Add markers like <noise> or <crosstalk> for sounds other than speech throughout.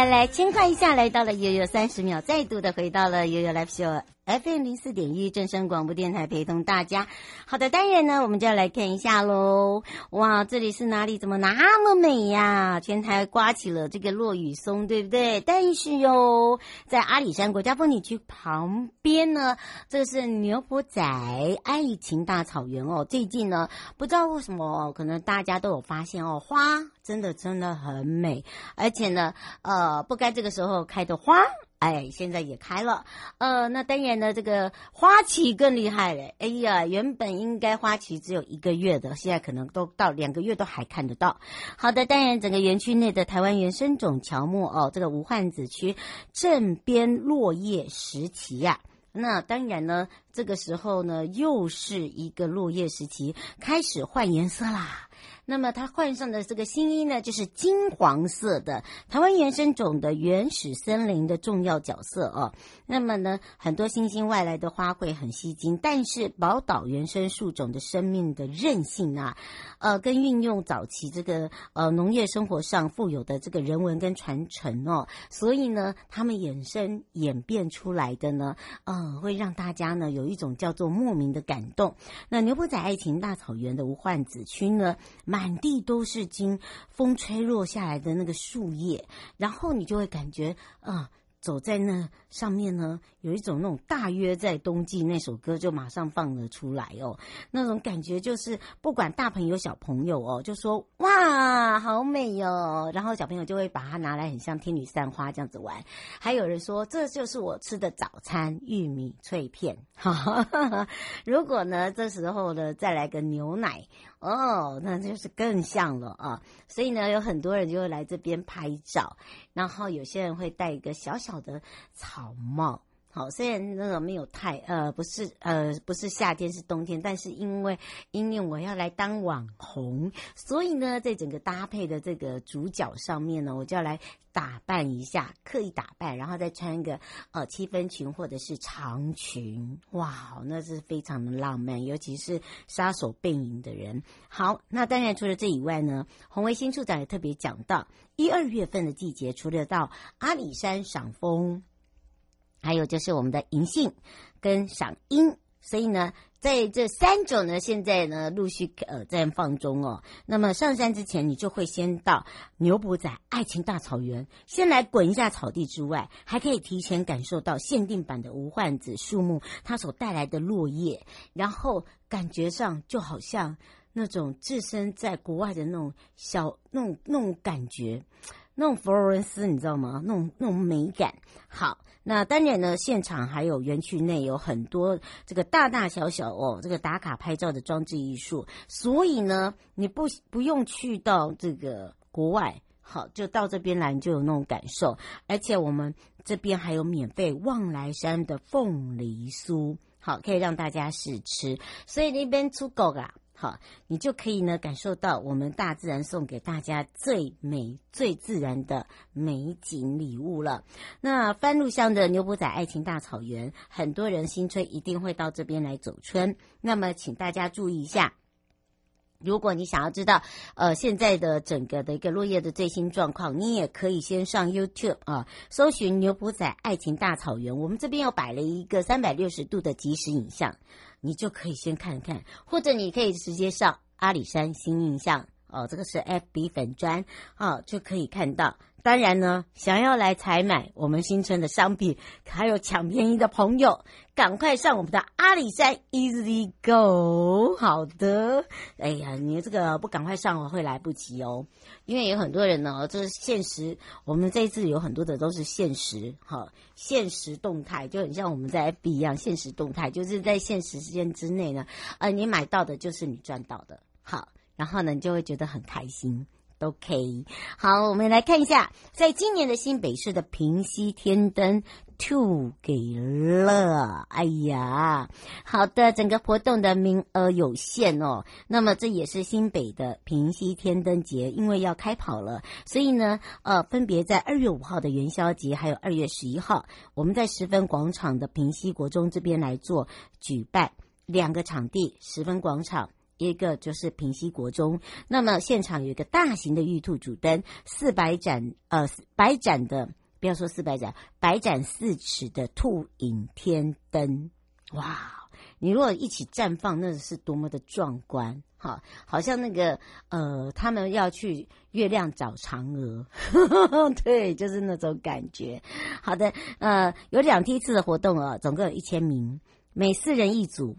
来来，轻快一下来到了悠悠三十秒，再度的回到了悠悠 Live Show。FM 零四点一正声广播电台陪同大家。好的，当然呢，我们就要来看一下喽。哇，这里是哪里？怎么那么美呀？全台刮起了这个落雨松，对不对？但是哟，在阿里山国家风景区旁边呢，这是牛埔仔爱情大草原哦。最近呢，不知道为什么，可能大家都有发现哦，花真的真的很美，而且呢，呃，不该这个时候开的花。哎，现在也开了，呃，那当然呢，这个花期更厉害嘞。哎呀，原本应该花期只有一个月的，现在可能都到两个月都还看得到。好的，当然整个园区内的台湾原生种乔木哦，这个无患子区正边落叶时期呀、那当然呢，这个时候呢，又是一个落叶时期，开始换颜色啦。那么它换上的这个新衣呢，就是金黄色的台湾原生种的原始森林的重要角色哦。那么呢，很多新兴外来的花卉很吸睛，但是宝岛原生树种的生命的韧性啊，呃，跟运用早期这个呃农业生活上富有的这个人文跟传承哦，所以呢，他们衍生演变出来的呢，呃，会让大家呢有一种叫做莫名的感动。那牛埔仔爱情大草原的无患子区呢，满满地都是经风吹落下来的那个树叶，然后你就会感觉啊。走在那上面呢，有一种那种大约在冬季那首歌就马上放了出来哦，那种感觉就是不管大朋友小朋友哦，就说哇好美哟、哦，然后小朋友就会把它拿来很像天女散花这样子玩，还有人说这就是我吃的早餐玉米脆片，如果呢这时候呢再来个牛奶。哦，那就是更像了啊！所以呢，有很多人就会来这边拍照，然后有些人会戴一个小小的草帽。好，虽然那个没有太呃，不是呃，不是夏天是冬天，但是因为因为我要来当网红，所以呢，在整个搭配的这个主角上面呢，我就要来打扮一下，刻意打扮，然后再穿一个呃七分裙或者是长裙，哇，那是非常的浪漫，尤其是杀手背影的人。好，那当然除了这以外呢，洪维新处长也特别讲到，一二月份的季节，除了到阿里山赏枫。还有就是我们的银杏跟赏樱，所以呢，在这三种呢，现在呢陆续呃在放中哦。那么上山之前，你就会先到牛埔仔爱情大草原，先来滚一下草地之外，还可以提前感受到限定版的无患子树木它所带来的落叶，然后感觉上就好像那种置身在国外的那种小那种那种感觉，那种佛罗伦斯你知道吗？那种那种美感。好。那当然呢，现场还有园区内有很多这个大大小小哦，这个打卡拍照的装置艺术，所以呢，你不不用去到这个国外，好，就到这边来你就有那种感受，而且我们这边还有免费望来山的凤梨酥，好，可以让大家试吃，所以那边出狗啦。好，你就可以呢感受到我们大自然送给大家最美、最自然的美景礼物了。那番路乡的牛埔仔爱情大草原，很多人新春一定会到这边来走春。那么，请大家注意一下，如果你想要知道呃现在的整个的一个落叶的最新状况，你也可以先上 YouTube 啊，搜寻牛埔仔爱情大草原。我们这边又摆了一个三百六十度的即时影像。你就可以先看看，或者你可以直接上阿里山新印象哦，这个是 FB 粉砖哦，就可以看到。当然呢，想要来采买我们新春的商品，还有抢便宜的朋友，赶快上我们的阿里山 Easy Go。好的，哎呀，你这个不赶快上，会来不及哦。因为有很多人呢，就是限时，我们这一次有很多的都是限时，哈，限时动态，就很像我们在 FB 一样，限时动态，就是在限时时间之内呢，呃，你买到的就是你赚到的，好，然后呢，你就会觉得很开心。OK，好，我们来看一下，在今年的新北市的平溪天灯，to 给了，哎呀，好的，整个活动的名额有限哦。那么这也是新北的平溪天灯节，因为要开跑了，所以呢，呃，分别在二月五号的元宵节，还有二月十一号，我们在十分广场的平溪国中这边来做举办两个场地，十分广场。一个就是平西国中，那么现场有一个大型的玉兔主灯，四百盏呃百盏的，不要说四百盏，百盏四尺的兔影天灯，哇！你如果一起绽放，那是多么的壮观！哈，好像那个呃，他们要去月亮找嫦娥，<laughs> 对，就是那种感觉。好的，呃，有两梯次的活动啊，总共有一千名，每四人一组。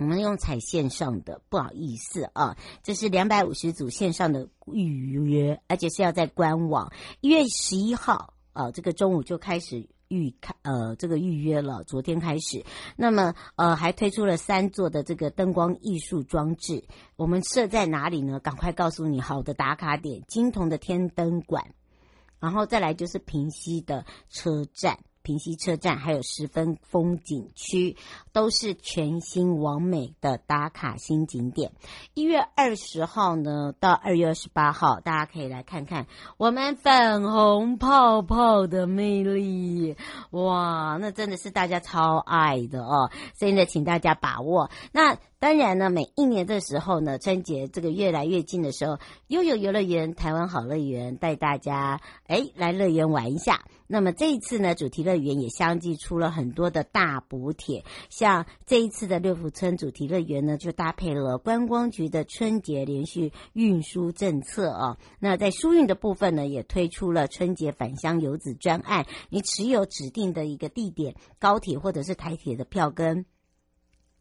我们用采线上的，不好意思啊，这是两百五十组线上的预约，而且是要在官网。一月十一号啊，这个中午就开始预开呃这个预约了，昨天开始。那么呃还推出了三座的这个灯光艺术装置，我们设在哪里呢？赶快告诉你，好的打卡点，金铜的天灯馆，然后再来就是平溪的车站。平溪车站还有十分风景区，都是全新完美的打卡新景点。一月二十号呢，到二月二十八号，大家可以来看看我们粉红泡泡的魅力。哇，那真的是大家超爱的哦，所以呢，请大家把握。那当然呢，每一年的时候呢，春节这个越来越近的时候，悠游游乐园、台湾好乐园带大家诶来乐园玩一下。那么这一次呢，主题乐园也相继出了很多的大补贴，像这一次的六福村主题乐园呢，就搭配了观光局的春节连续运输政策啊。那在疏运的部分呢，也推出了春节返乡游子专案，你持有指定的一个地点，高铁或者是台铁的票根。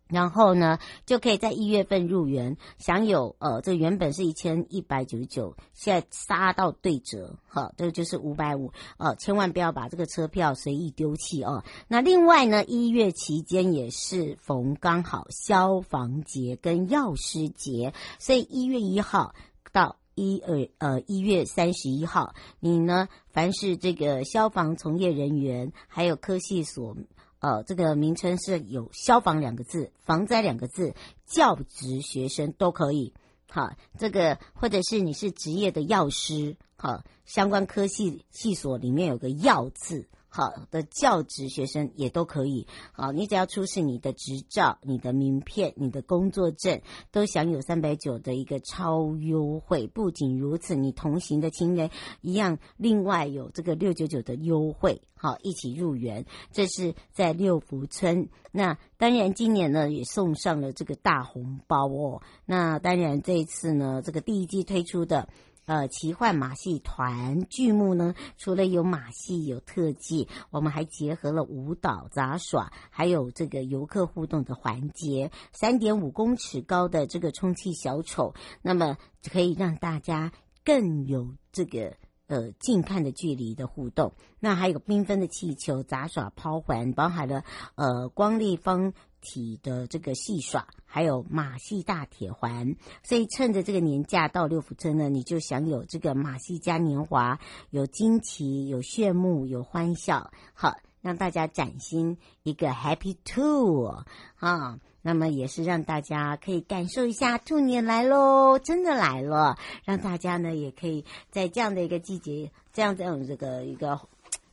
然后呢，就可以在一月份入园，享有呃，这原本是一千一百九十九，现在杀到对折，哈，这个就是五百五，呃，千万不要把这个车票随意丢弃哦。那另外呢，一月期间也是逢刚好消防节跟药师节，所以一月一号到一二呃一月三十一号，你呢，凡是这个消防从业人员，还有科系所。呃，这个名称是有消防两个字、防灾两个字，教职学生都可以。好，这个或者是你是职业的药师，好，相关科系系所里面有个药字，好的教职学生也都可以。好，你只要出示你的执照、你的名片、你的工作证，都享有三百九的一个超优惠。不仅如此，你同行的亲人一样，另外有这个六九九的优惠。好，一起入园。这是在六福村。那当然，今年呢也送上了这个大红包哦。那当然，这一次呢，这个第一季推出的。呃，奇幻马戏团剧目呢，除了有马戏、有特技，我们还结合了舞蹈、杂耍，还有这个游客互动的环节。三点五公尺高的这个充气小丑，那么可以让大家更有这个呃近看的距离的互动。那还有缤纷的气球、杂耍、抛环，包含了呃光立方体的这个戏耍。还有马戏大铁环，所以趁着这个年假到六福村呢，你就享有这个马戏嘉年华，有惊奇，有炫目，有欢笑，好让大家崭新一个 Happy Two 啊！那么也是让大家可以感受一下兔年来喽，真的来了，让大家呢也可以在这样的一个季节，这样这样这个一个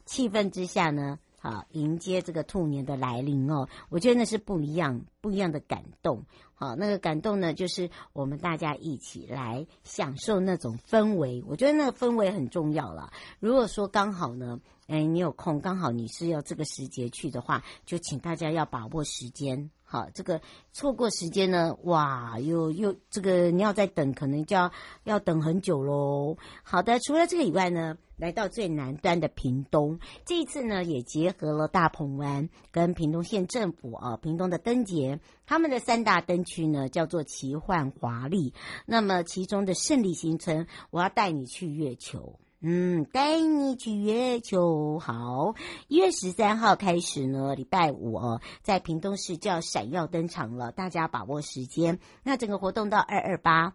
气氛之下呢。啊，迎接这个兔年的来临哦，我觉得那是不一样、不一样的感动。好，那个感动呢，就是我们大家一起来享受那种氛围。我觉得那个氛围很重要了。如果说刚好呢，哎，你有空，刚好你是要这个时节去的话，就请大家要把握时间。好，这个错过时间呢，哇，又又这个你要再等，可能就要要等很久喽。好的，除了这个以外呢，来到最南端的屏东，这一次呢也结合了大鹏湾跟屏东县政府啊，屏东的灯节，他们的三大灯区呢叫做奇幻华丽。那么其中的胜利新村，我要带你去月球。嗯，带你去月球。好，一月十三号开始呢，礼拜五哦，在屏东市就要闪耀登场了，大家把握时间。那整个活动到二二八。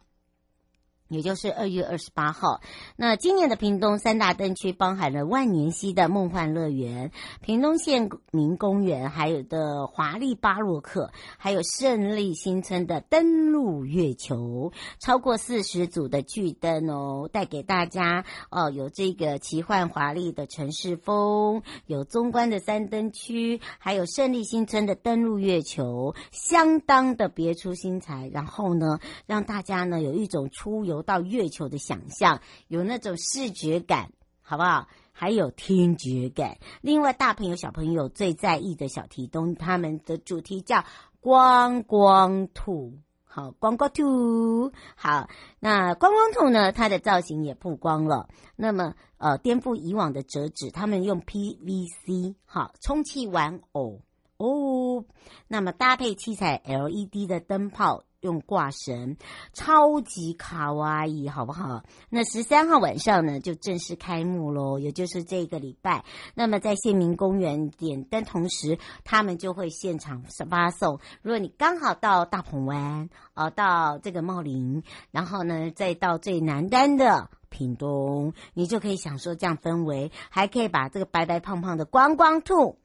也就是二月二十八号，那今年的屏东三大灯区包含了万年溪的梦幻乐园、屏东县民公园，还有的华丽巴洛克，还有胜利新村的登陆月球，超过四十组的巨灯哦，带给大家哦，有这个奇幻华丽的城市风，有中观的三灯区，还有胜利新村的登陆月球，相当的别出心裁。然后呢，让大家呢有一种出游。到月球的想象，有那种视觉感，好不好？还有听觉感。另外，大朋友小朋友最在意的小提灯，他们的主题叫光光兔。好，光光兔。好，那光光兔呢？它的造型也曝光了。那么，呃，颠覆以往的折纸，他们用 PVC 好充气玩偶哦。那么搭配七彩 LED 的灯泡。用挂绳，超级卡哇伊，好不好？那十三号晚上呢，就正式开幕喽，也就是这个礼拜。那么在县民公园点灯同时，他们就会现场发送。如果你刚好到大鹏湾，呃，到这个茂林，然后呢，再到最南端的屏东，你就可以享受这样氛围，还可以把这个白白胖胖的光光兔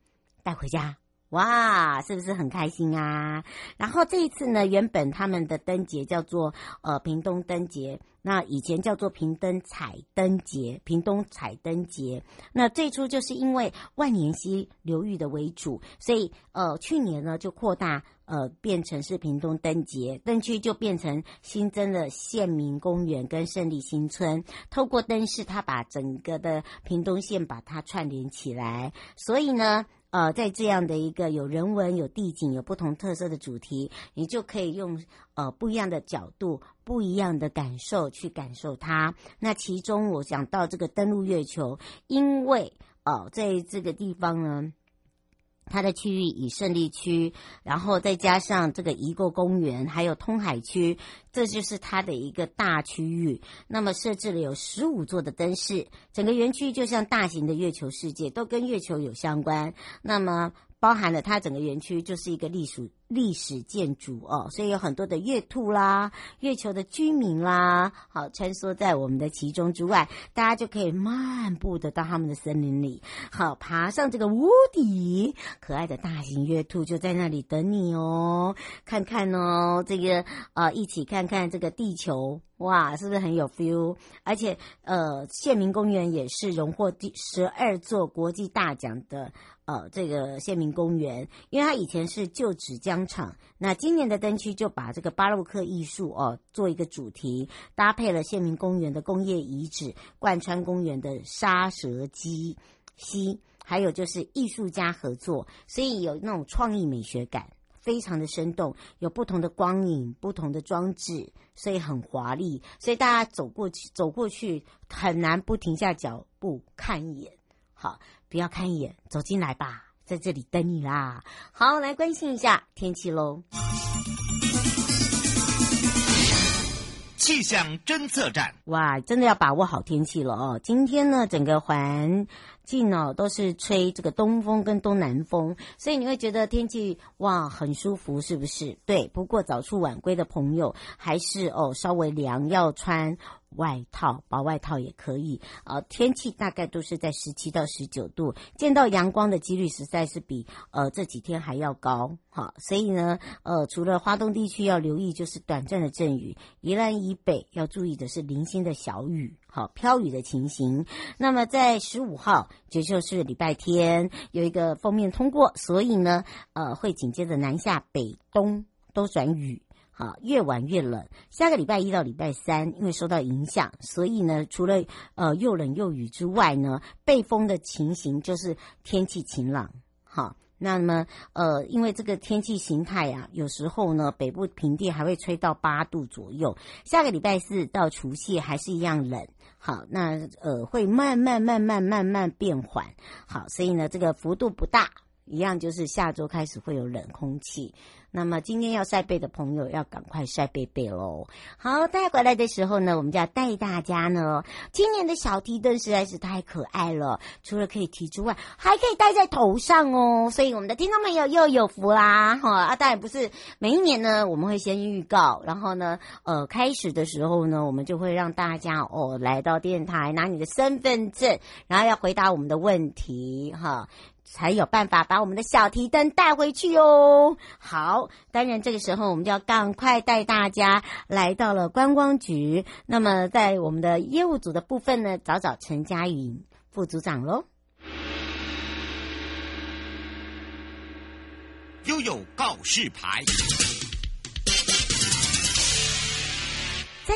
带回家。哇，是不是很开心啊？然后这一次呢，原本他们的灯节叫做呃屏东灯节，那以前叫做屏东彩灯节，屏东彩灯节。那最初就是因为万年溪流域的为主，所以呃去年呢就扩大呃变成是屏东灯节，灯区就变成新增了县民公园跟胜利新村，透过灯饰，它把整个的屏东县把它串联起来，所以呢。呃，在这样的一个有人文、有地景、有不同特色的主题，你就可以用呃不一样的角度、不一样的感受去感受它。那其中我想到这个登陆月球，因为呃在这个地方呢。它的区域以胜利区，然后再加上这个遗构公园，还有通海区，这就是它的一个大区域。那么设置了有十五座的灯饰，整个园区就像大型的月球世界，都跟月球有相关。那么包含了它整个园区就是一个隶属历史建筑哦，所以有很多的月兔啦、月球的居民啦，好穿梭在我们的其中之外，大家就可以漫步的到他们的森林里，好爬上这个屋顶，可爱的大型月兔就在那里等你哦，看看哦，这个呃，一起看看这个地球，哇，是不是很有 feel？而且呃，县民公园也是荣获第十二座国际大奖的。呃，这个县民公园，因为它以前是旧址叫商场，那今年的灯区就把这个巴洛克艺术哦做一个主题，搭配了县民公园的工业遗址，贯穿公园的沙蛇鸡溪，还有就是艺术家合作，所以有那种创意美学感，非常的生动，有不同的光影、不同的装置，所以很华丽，所以大家走过去走过去很难不停下脚步看一眼，好。不要看一眼，走进来吧，在这里等你啦。好，来关心一下天气喽。气象侦测站，哇，真的要把握好天气了哦。今天呢，整个环境哦都是吹这个东风跟东南风，所以你会觉得天气哇很舒服，是不是？对。不过早出晚归的朋友还是哦稍微凉，要穿。外套，薄外套也可以。呃，天气大概都是在十七到十九度，见到阳光的几率实在是比呃这几天还要高。好，所以呢，呃，除了花东地区要留意就是短暂的阵雨，宜兰以北要注意的是零星的小雨，好，飘雨的情形。那么在十五号，也就是礼拜天，有一个锋面通过，所以呢，呃，会紧接着南下北东都转雨。好，越晚越冷。下个礼拜一到礼拜三，因为受到影响，所以呢，除了呃又冷又雨之外呢，背风的情形就是天气晴朗。好，那么呃，因为这个天气形态啊，有时候呢，北部平地还会吹到八度左右。下个礼拜四到除夕还是一样冷。好，那呃会慢慢慢慢慢慢变缓。好，所以呢，这个幅度不大，一样就是下周开始会有冷空气。那么今天要晒背的朋友要赶快晒背背喽。好，带回来的时候呢，我们就要带大家呢。今年的小提灯实在是太可爱了，除了可以提之外，还可以戴在头上哦。所以我们的听众朋友又有福啦！哈啊，当然不是每一年呢，我们会先预告，然后呢，呃，开始的时候呢，我们就会让大家哦来到电台拿你的身份证，然后要回答我们的问题哈。才有办法把我们的小提灯带回去哦。好，当然这个时候我们就要赶快带大家来到了观光局。那么在我们的业务组的部分呢，找找陈佳云副组长喽。悠悠告示牌。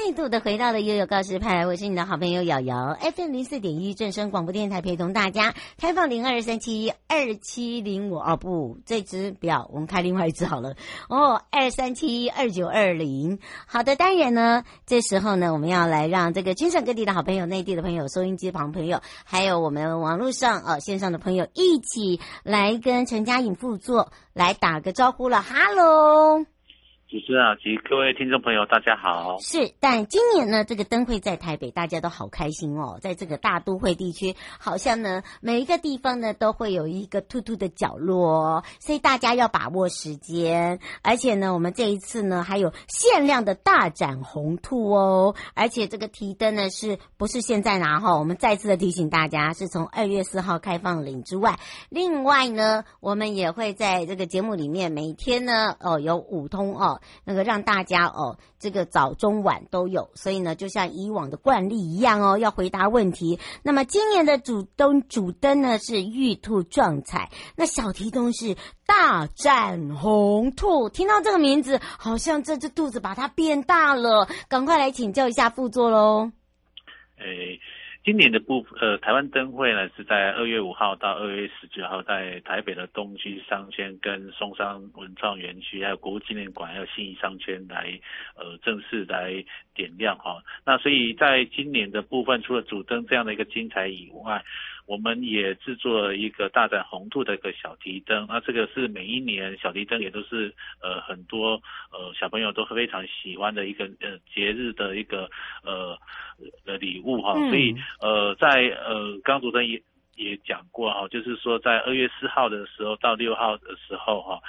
再度的回到了悠悠告示牌，我是你的好朋友瑶瑶，FM 零四点一正声广播电台，陪同大家开放零二三七二七零五哦，不，这只表，我们开另外一只好了哦，二三七二九二零。好的，当然呢，这时候呢，我们要来让这个全省各地的好朋友、内地的朋友、收音机旁朋友，还有我们网络上呃线上的朋友一起来跟陈佳颖副座来打个招呼了，哈喽。主持人好及各位听众朋友，大家好。是，但今年呢，这个灯会在台北，大家都好开心哦。在这个大都会地区，好像呢，每一个地方呢都会有一个兔兔的角落，所以大家要把握时间。而且呢，我们这一次呢，还有限量的大展红兔哦。而且这个提灯呢，是不是现在拿哈？我们再次的提醒大家，是从二月四号开放领之外，另外呢，我们也会在这个节目里面每天呢，哦，有五通哦。那个让大家哦，这个早中晚都有，所以呢，就像以往的惯例一样哦，要回答问题。那么今年的主灯主灯呢是玉兔壮彩，那小提灯是大展红兔。听到这个名字，好像这只兔子把它变大了，赶快来请教一下副座喽。哎。今年的部呃，台湾灯会呢是在二月五号到二月十九号，在台北的东区商圈、跟松山文创园区，还有国父纪念馆，还有信义商圈来呃正式来点亮哈。那所以在今年的部分，除了主灯这样的一个精彩以外，我们也制作了一个大展宏图的一个小提灯，那这个是每一年小提灯也都是呃很多呃小朋友都非常喜欢的一个呃节日的一个呃呃礼物哈，所以呃在呃刚主持人也也讲过哈，就是说在二月四号的时候到六号的时候哈，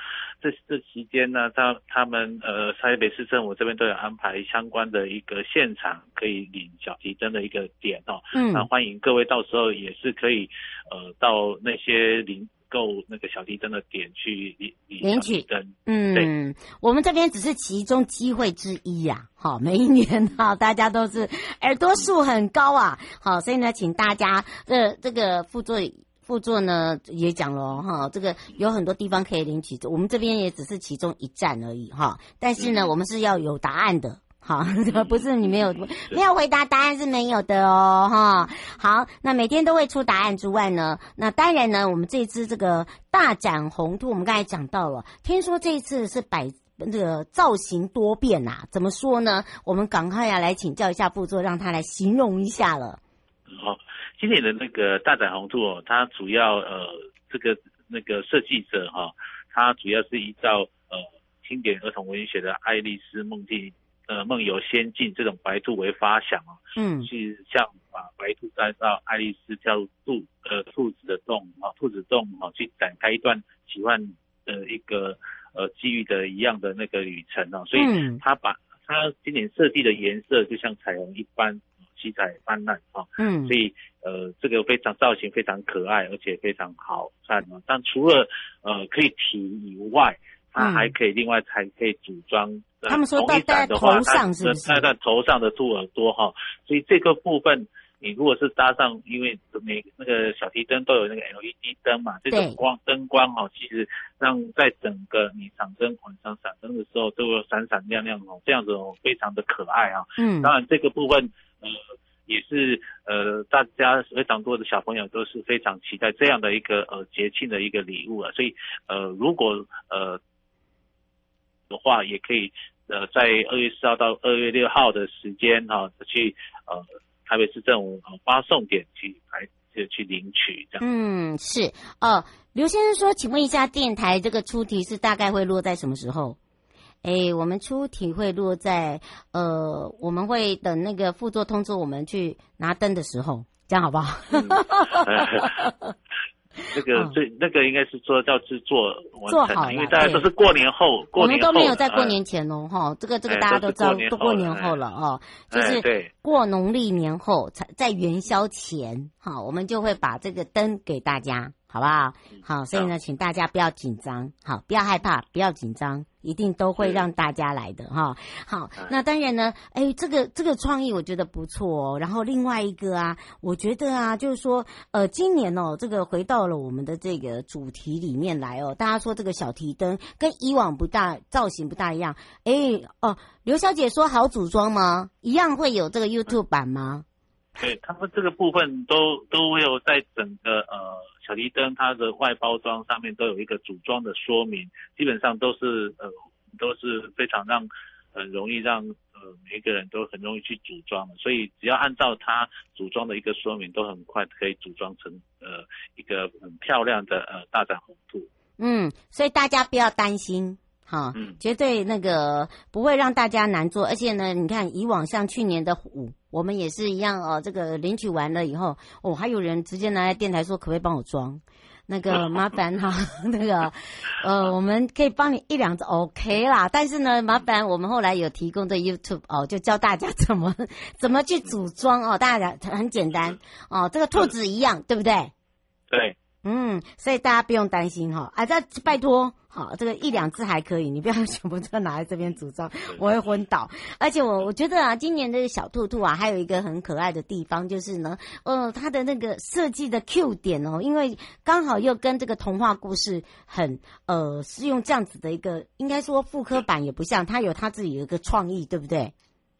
这这期间呢，他他们呃台北市政府这边都有安排相关的一个现场可以领小提灯的一个点哦，嗯，那欢迎各位到时候也是可以呃到那些领。购那个小提灯的点去领领取灯，嗯，对，我们这边只是其中机会之一呀、啊。好，每一年哈，大家都是耳朵数很高啊。好，所以呢，请大家这这个副座副座呢也讲了哈，这个有很多地方可以领取，我们这边也只是其中一站而已哈。但是呢，我们是要有答案的。好，<laughs> 不是你没有 <laughs> 没有回答，答案是没有的哦，哈。好，那每天都会出答案之外呢，那当然呢，我们这次这个大展宏图，我们刚才讲到了，听说这一次是摆这个造型多变呐，怎么说呢？我们赶快要来请教一下副座，让他来形容一下了。好，今年的那个大展宏图哦，它主要呃这个那个设计者哈，它主要是依照呃经典儿童文学的《爱丽丝梦境》。呃，梦游仙境这种白兔为发想哦，嗯，去像把白兔带到爱丽丝跳兔呃兔子的洞啊，兔子洞啊，去展开一段奇幻的一个呃机遇的一样的那个旅程哦，所以他把他今年设计的颜色就像彩虹一般，七彩斑斓啊，嗯，所以呃这个非常造型非常可爱，而且非常好看啊。但除了呃可以提以外，它还可以另外还可以组装。他们说戴在头上是不是？戴在头上的兔耳朵哈，所以这个部分你如果是搭上，因为每那个小提灯都有那个 LED 灯嘛，这种光灯光哈，其实让在整个你场灯晚上闪灯的时候都有闪闪亮亮哦，这样子哦非常的可爱啊。嗯，当然这个部分呃也是呃大家非常多的小朋友都是非常期待这样的一个呃节庆的一个礼物啊，所以呃如果呃。的话也可以，呃，在二月四号到二月六号的时间哈、啊，去呃台北市政府发送点去来就去领取这样。嗯，是哦、呃。刘先生说，请问一下，电台这个出题是大概会落在什么时候？哎，我们出题会落在呃，我们会等那个副座通知我们去拿灯的时候，这样好不好？嗯 <laughs> 那个最、哦、那个应该是说叫制作做好，因为大家都是过年后，过年后我们都没有在过年前哦，哈、呃，这个这个大家都知道，都过年后了哦，就是过农历年后才在元宵前，哈，我们就会把这个灯给大家，好不好？好，所以呢，请大家不要紧张，好，不要害怕，不要紧张。一定都会让大家来的哈，好，那当然呢，哎，这个这个创意我觉得不错哦。然后另外一个啊，我觉得啊，就是说，呃，今年哦，这个回到了我们的这个主题里面来哦。大家说这个小提灯跟以往不大造型不大一样，哎哦，刘小姐说好组装吗？一样会有这个 YouTube 版吗？对，他们这个部分都都会有在整个呃。小提灯它的外包装上面都有一个组装的说明，基本上都是呃都是非常让很容易让呃每一个人都很容易去组装，所以只要按照它组装的一个说明，都很快可以组装成呃一个很漂亮的呃大展宏图。嗯，所以大家不要担心。哈，嗯，绝对那个不会让大家难做，而且呢，你看以往像去年的五，我们也是一样哦。这个领取完了以后，哦，还有人直接拿来电台说，可不可以帮我装？那个 <laughs> 麻烦哈，那个呃，我们可以帮你一两只 OK 啦。但是呢，麻烦我们后来有提供的 YouTube 哦，就教大家怎么 <laughs> 怎么去组装哦，大家很简单哦，这个兔子一样，对不对？对。嗯，所以大家不用担心哈，啊，这拜托，好，这个一两只还可以，你不要全部都拿来这边组装，<laughs> 我会昏倒。而且我我觉得啊，今年的小兔兔啊，还有一个很可爱的地方，就是呢，呃，它的那个设计的 Q 点哦，因为刚好又跟这个童话故事很呃，是用这样子的一个，应该说复刻版也不像，它有它自己的一个创意，对不对？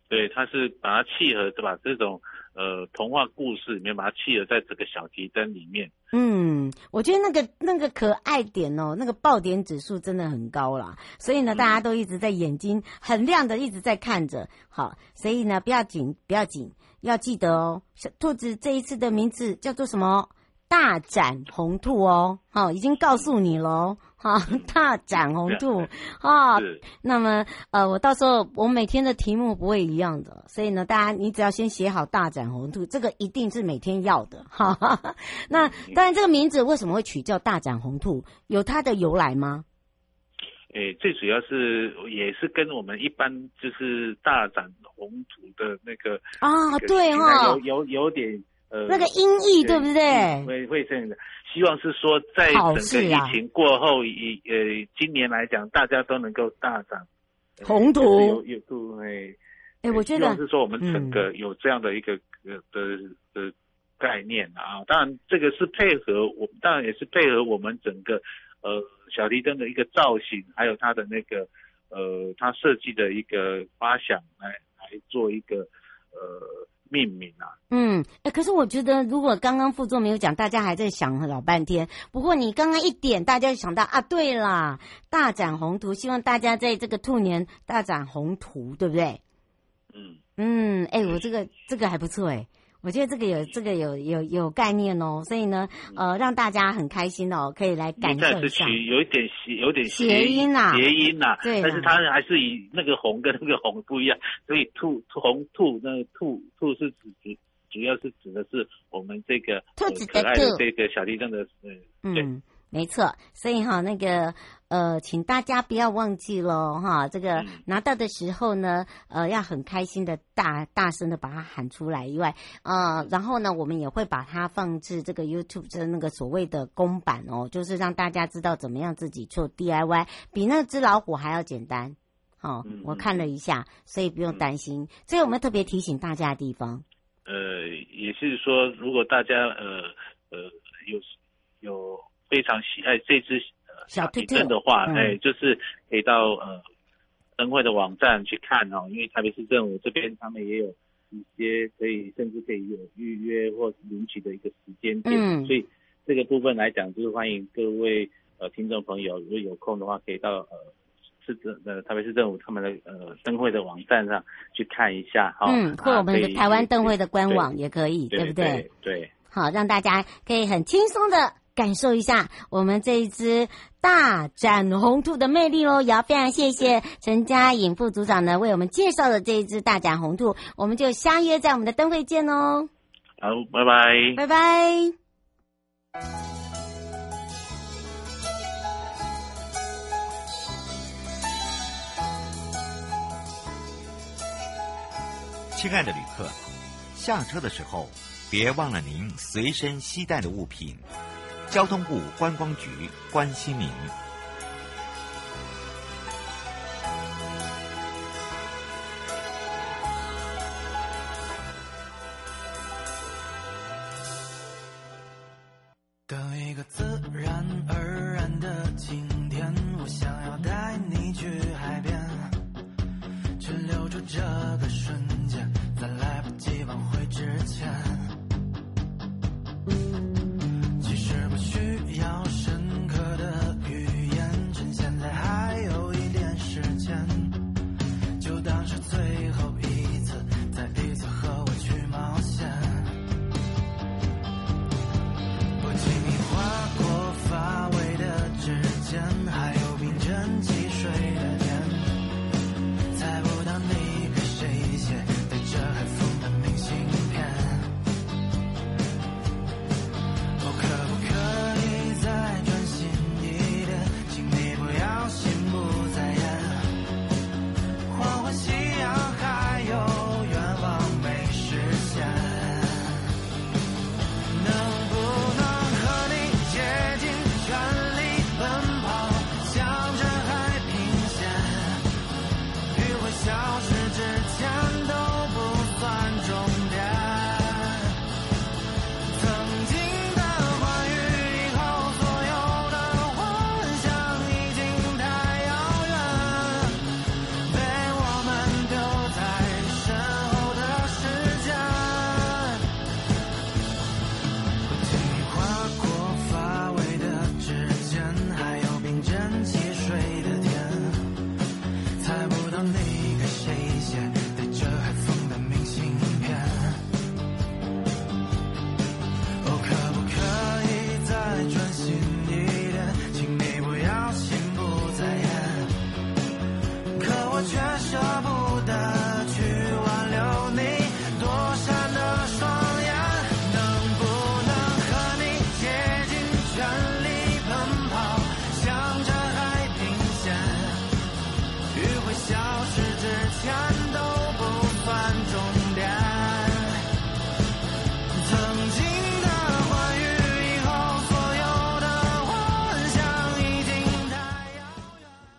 对，它是把它契合，对吧？这种。呃，童话故事里面把它契合在这个小提灯里面。嗯，我觉得那个那个可爱点哦，那个爆点指数真的很高啦。所以呢，大家都一直在眼睛很亮的一直在看着。好，所以呢，不要紧，不要紧，要记得哦。小兔子这一次的名字叫做什么？大展宏兔哦。好，已经告诉你喽。好，大展宏图啊。<laughs> 那么呃，我到时候我每天的题目不会一样的，所以呢，大家你只要先写好大展宏图，这个一定是每天要的 <laughs> 哈。那当然，这个名字为什么会取叫大展宏图？有它的由来吗？诶，最主要是也是跟我们一般就是大展宏图的那个啊，对哈，有有有点呃那个音译对不对？会会这样的，希望是说在整个疫情过后，以呃今年来讲，大家都能够大展宏图，有有度诶诶，我觉得是说我们整个有这样的一个呃的的概念啊，当然这个是配合我，当然也是配合我们整个呃。小提灯的一个造型，还有它的那个，呃，它设计的一个发想，来来做一个呃命名啊。嗯，哎，可是我觉得，如果刚刚副座没有讲，大家还在想了老半天。不过你刚刚一点，大家就想到啊，对啦，大展宏图，希望大家在这个兔年大展宏图，对不对？嗯嗯，哎，我这个这个还不错，哎。我觉得这个有这个有有有概念哦，所以呢，呃，让大家很开心哦，可以来感受一下。有一点谐，有点谐音呐，谐音呐、啊。对。但是它还是以那个红跟那个红不一样，所以兔红兔那个兔兔是指主主要是指的是我们这个兔子的兔，可爱的这个小地震的嗯，对。没错，所以哈，那个呃，请大家不要忘记喽哈，这个拿到的时候呢，呃，要很开心的大大声的把它喊出来以外，呃，然后呢，我们也会把它放置这个 YouTube 的那个所谓的公版哦，就是让大家知道怎么样自己做 DIY，比那只老虎还要简单。哦，我看了一下，所以不用担心。这个我们特别提醒大家的地方，呃，也是说，如果大家呃呃有有。非常喜爱这只呃小提灯的话，哎、嗯，就是可以到呃灯会的网站去看哦，因为台北市政府这边他们也有一些可以甚至可以有预约或领取的一个时间点，嗯，所以这个部分来讲，就是欢迎各位呃听众朋友，如果有空的话，可以到呃市政呃台北市政府他们的呃灯会的网站上去看一下哈，嗯，或我们的台湾灯会的官网也可以，对，对不对？对，对，好，让大家可以很轻松的。感受一下我们这一只大展宏兔的魅力哦，也要非常谢谢陈佳颖副组长呢为我们介绍的这一只大展宏兔，我们就相约在我们的灯会见哦。好，拜拜，拜拜。亲爱的旅客，下车的时候别忘了您随身携带的物品。交通部观光局关心您。